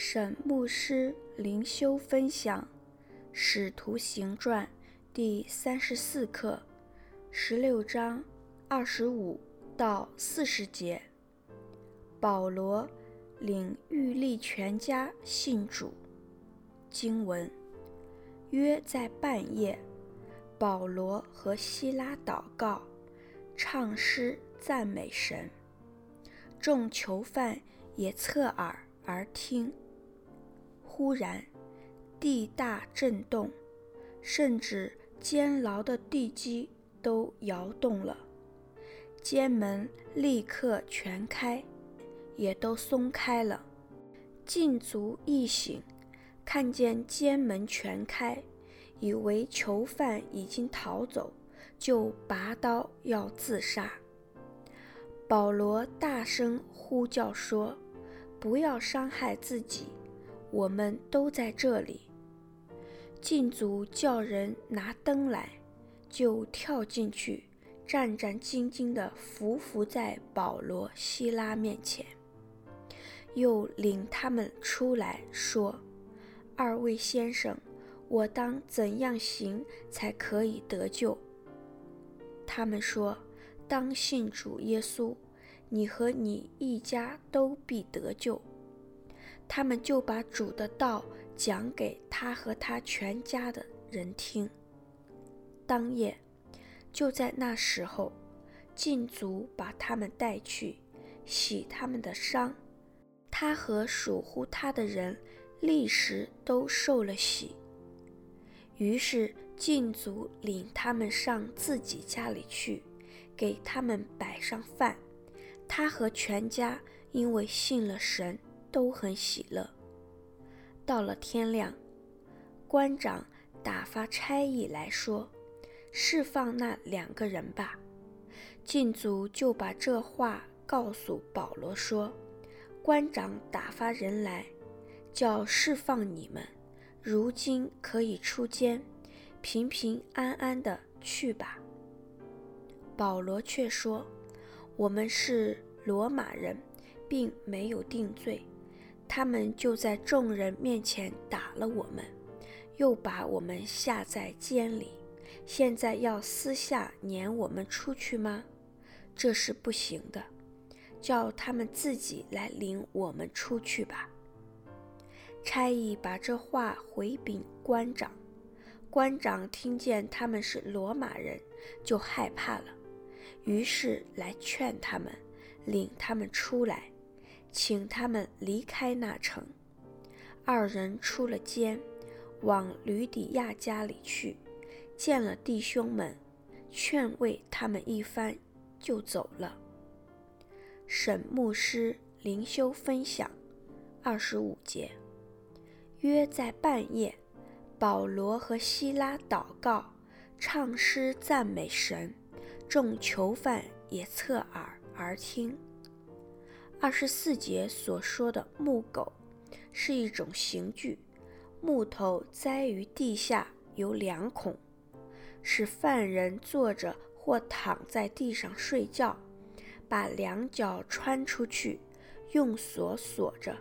沈牧师灵修分享《使徒行传》第三十四课，十六章二十五到四十节。保罗领腓力全家信主。经文：约在半夜，保罗和西拉祷告，唱诗赞美神。众囚犯也侧耳而听。忽然，地大震动，甚至监牢的地基都摇动了。监门立刻全开，也都松开了。禁卒一醒，看见监门全开，以为囚犯已经逃走，就拔刀要自杀。保罗大声呼叫说：“不要伤害自己，我们都在这里。”禁卒叫人拿灯来，就跳进去，战战兢兢地伏伏在保罗、西拉面前，又领他们出来说：“二位先生，我当怎样行才可以得救？”他们说。当信主耶稣，你和你一家都必得救。他们就把主的道讲给他和他全家的人听。当夜，就在那时候，禁卒把他们带去，洗他们的伤。他和属乎他的人立时都受了洗。于是禁卒领他们上自己家里去。给他们摆上饭，他和全家因为信了神，都很喜乐。到了天亮，官长打发差役来说：“释放那两个人吧。”禁卒就把这话告诉保罗说：“官长打发人来，叫释放你们，如今可以出监，平平安安的去吧。”保罗却说：“我们是罗马人，并没有定罪。他们就在众人面前打了我们，又把我们下在监里。现在要私下撵我们出去吗？这是不行的。叫他们自己来领我们出去吧。”差役把这话回禀官长，官长听见他们是罗马人，就害怕了。于是来劝他们，领他们出来，请他们离开那城。二人出了监，往吕底亚家里去，见了弟兄们，劝慰他们一番，就走了。沈牧师灵修分享二十五节，约在半夜，保罗和西拉祷告，唱诗赞美神。众囚犯也侧耳而听。二十四节所说的木狗是一种刑具，木头栽于地下，有两孔，使犯人坐着或躺在地上睡觉，把两脚穿出去，用锁锁着。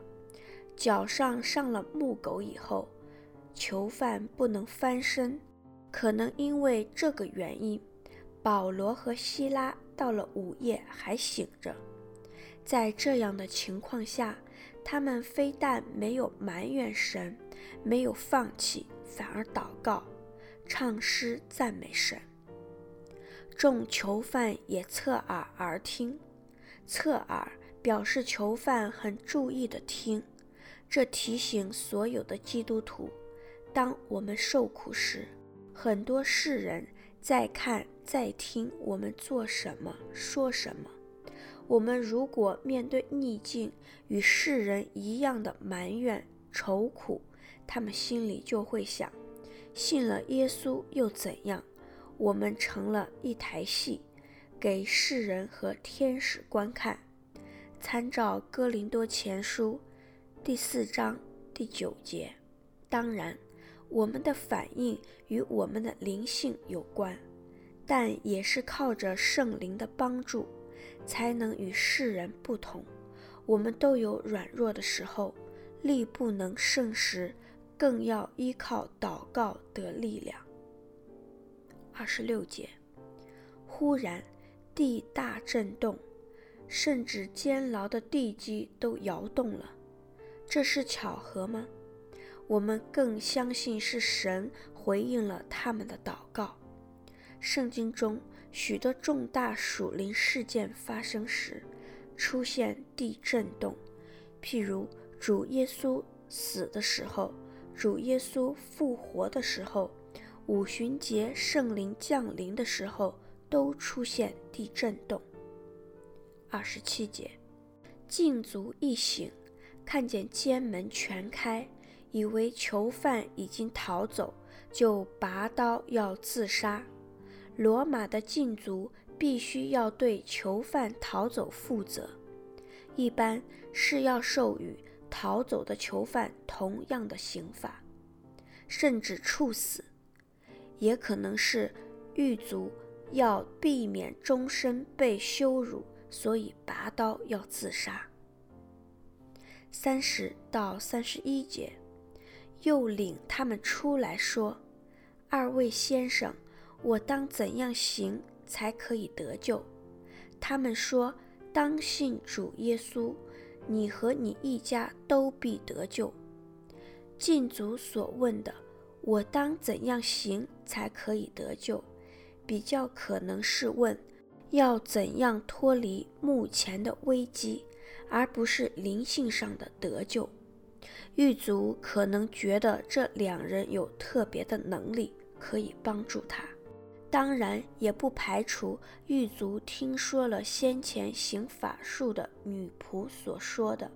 脚上上了木狗以后，囚犯不能翻身，可能因为这个原因。保罗和希拉到了午夜还醒着，在这样的情况下，他们非但没有埋怨神，没有放弃，反而祷告、唱诗赞美神。众囚犯也侧耳而听，侧耳表示囚犯很注意地听，这提醒所有的基督徒，当我们受苦时，很多世人在看。在听我们做什么，说什么。我们如果面对逆境与世人一样的埋怨、愁苦，他们心里就会想：信了耶稣又怎样？我们成了一台戏，给世人和天使观看。参照哥林多前书第四章第九节。当然，我们的反应与我们的灵性有关。但也是靠着圣灵的帮助，才能与世人不同。我们都有软弱的时候，力不能胜时，更要依靠祷告得力量。二十六节，忽然地大震动，甚至监牢的地基都摇动了。这是巧合吗？我们更相信是神回应了他们的祷告。圣经中许多重大属灵事件发生时，出现地震动，譬如主耶稣死的时候，主耶稣复活的时候，五旬节圣灵降临的时候，都出现地震动。二十七节，禁卒一醒，看见监门全开。以为囚犯已经逃走，就拔刀要自杀。罗马的禁足必须要对囚犯逃走负责，一般是要授予逃走的囚犯同样的刑罚，甚至处死；也可能是狱卒要避免终身被羞辱，所以拔刀要自杀。三十到三十一节。又领他们出来说：“二位先生，我当怎样行才可以得救？”他们说：“当信主耶稣，你和你一家都必得救。”禁卒所问的“我当怎样行才可以得救”，比较可能是问要怎样脱离目前的危机，而不是灵性上的得救。狱卒可能觉得这两人有特别的能力，可以帮助他。当然，也不排除狱卒听说了先前行法术的女仆所说的：“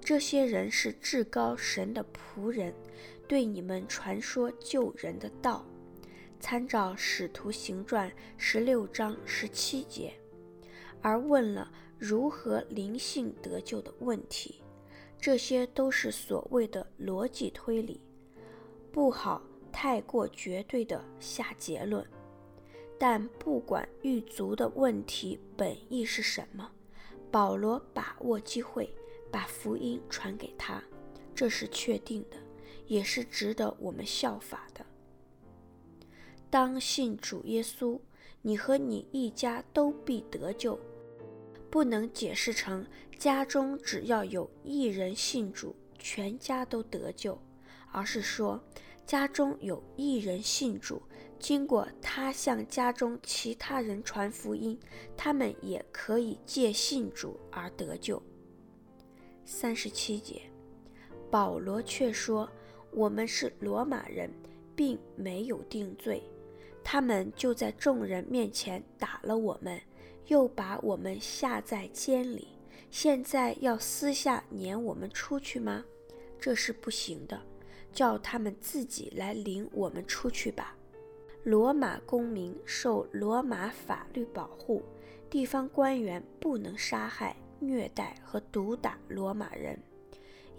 这些人是至高神的仆人，对你们传说救人的道。”参照《使徒行传》十六章十七节，而问了如何灵性得救的问题。这些都是所谓的逻辑推理，不好太过绝对地下结论。但不管狱卒的问题本意是什么，保罗把握机会把福音传给他，这是确定的，也是值得我们效法的。当信主耶稣，你和你一家都必得救。不能解释成家中只要有一人信主，全家都得救，而是说家中有一人信主，经过他向家中其他人传福音，他们也可以借信主而得救。三十七节，保罗却说：“我们是罗马人，并没有定罪，他们就在众人面前打了我们。”又把我们下在监里，现在要私下撵我们出去吗？这是不行的，叫他们自己来领我们出去吧。罗马公民受罗马法律保护，地方官员不能杀害、虐待和毒打罗马人，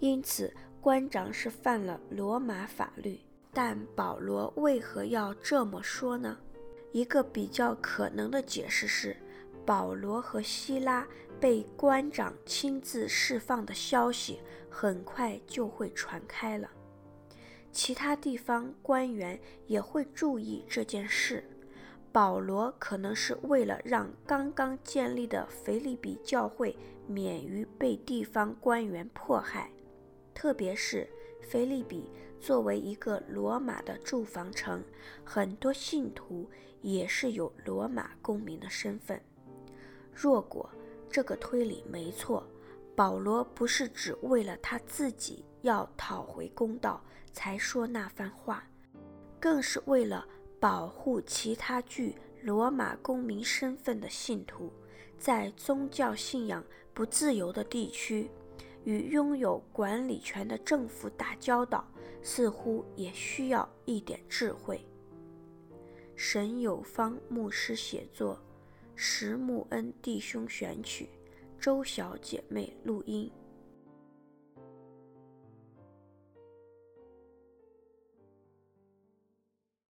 因此官长是犯了罗马法律。但保罗为何要这么说呢？一个比较可能的解释是。保罗和希拉被官长亲自释放的消息很快就会传开了，其他地方官员也会注意这件事。保罗可能是为了让刚刚建立的腓立比教会免于被地方官员迫害，特别是腓立比作为一个罗马的住房城，很多信徒也是有罗马公民的身份。若果这个推理没错，保罗不是只为了他自己要讨回公道才说那番话，更是为了保护其他具罗马公民身份的信徒，在宗教信仰不自由的地区，与拥有管理权的政府打交道，似乎也需要一点智慧。沈有方牧师写作。石木恩弟兄选曲，周小姐妹录音。